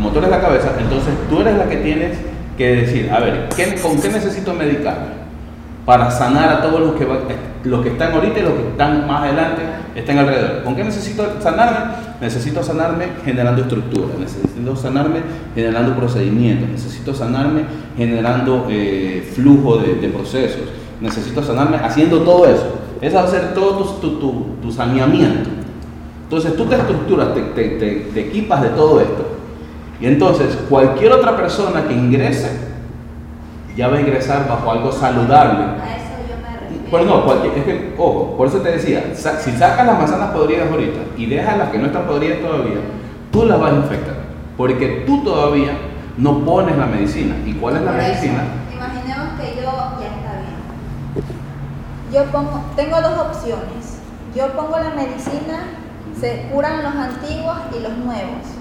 como tú eres la cabeza, entonces tú eres la que tienes que decir, a ver, ¿qué, ¿con qué necesito medicarme? Para sanar a todos los que, que están ahorita y los que están más adelante, estén alrededor. ¿Con qué necesito sanarme? Necesito sanarme generando estructura, necesito sanarme generando procedimientos, necesito sanarme generando eh, flujo de, de procesos, necesito sanarme haciendo todo eso. Ese va a ser todo tu, saneamiento. Entonces tú te estructuras, te, equipas de todo esto. Y entonces cualquier otra persona que ingrese, ya va a ingresar bajo algo saludable. A eso yo me refiero. Pero no, cualquier, es que, ojo, por eso te decía, si sacas las manzanas podridas ahorita y dejas las que no están podridas todavía, tú las vas a infectar. Porque tú todavía no pones la medicina. ¿Y cuál es la Por eso, medicina? Imaginemos que yo ya está bien. Yo pongo, tengo dos opciones. Yo pongo la medicina, se curan los antiguos y los nuevos.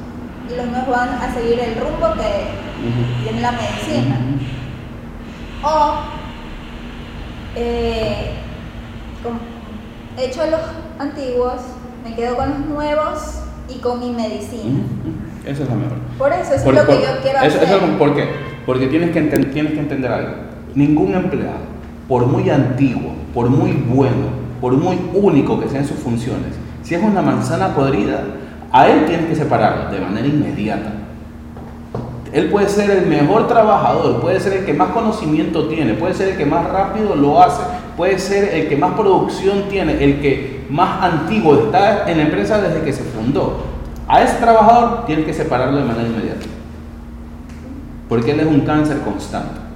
Los nuevos van a seguir el rumbo que tiene la medicina. O eh, com- echo los antiguos, me quedo con los nuevos y con mi medicina. Esa es la mejor. Por eso, eso Por- es lo que yo quiero eso- hacer. eso ¿Por qué? Porque tienes que, enten- tienes que entender algo. Ningún empleado, por muy antiguo, por muy bueno, por muy único que sean sus funciones, si es una manzana podrida, a él tienes que separarlo de manera inmediata. Él puede ser el mejor trabajador, puede ser el que más conocimiento tiene, puede ser el que más rápido lo hace, puede ser el que más producción tiene, el que más antiguo está en la empresa desde que se fundó. A ese trabajador tienes que separarlo de manera inmediata. Porque él es un cáncer constante.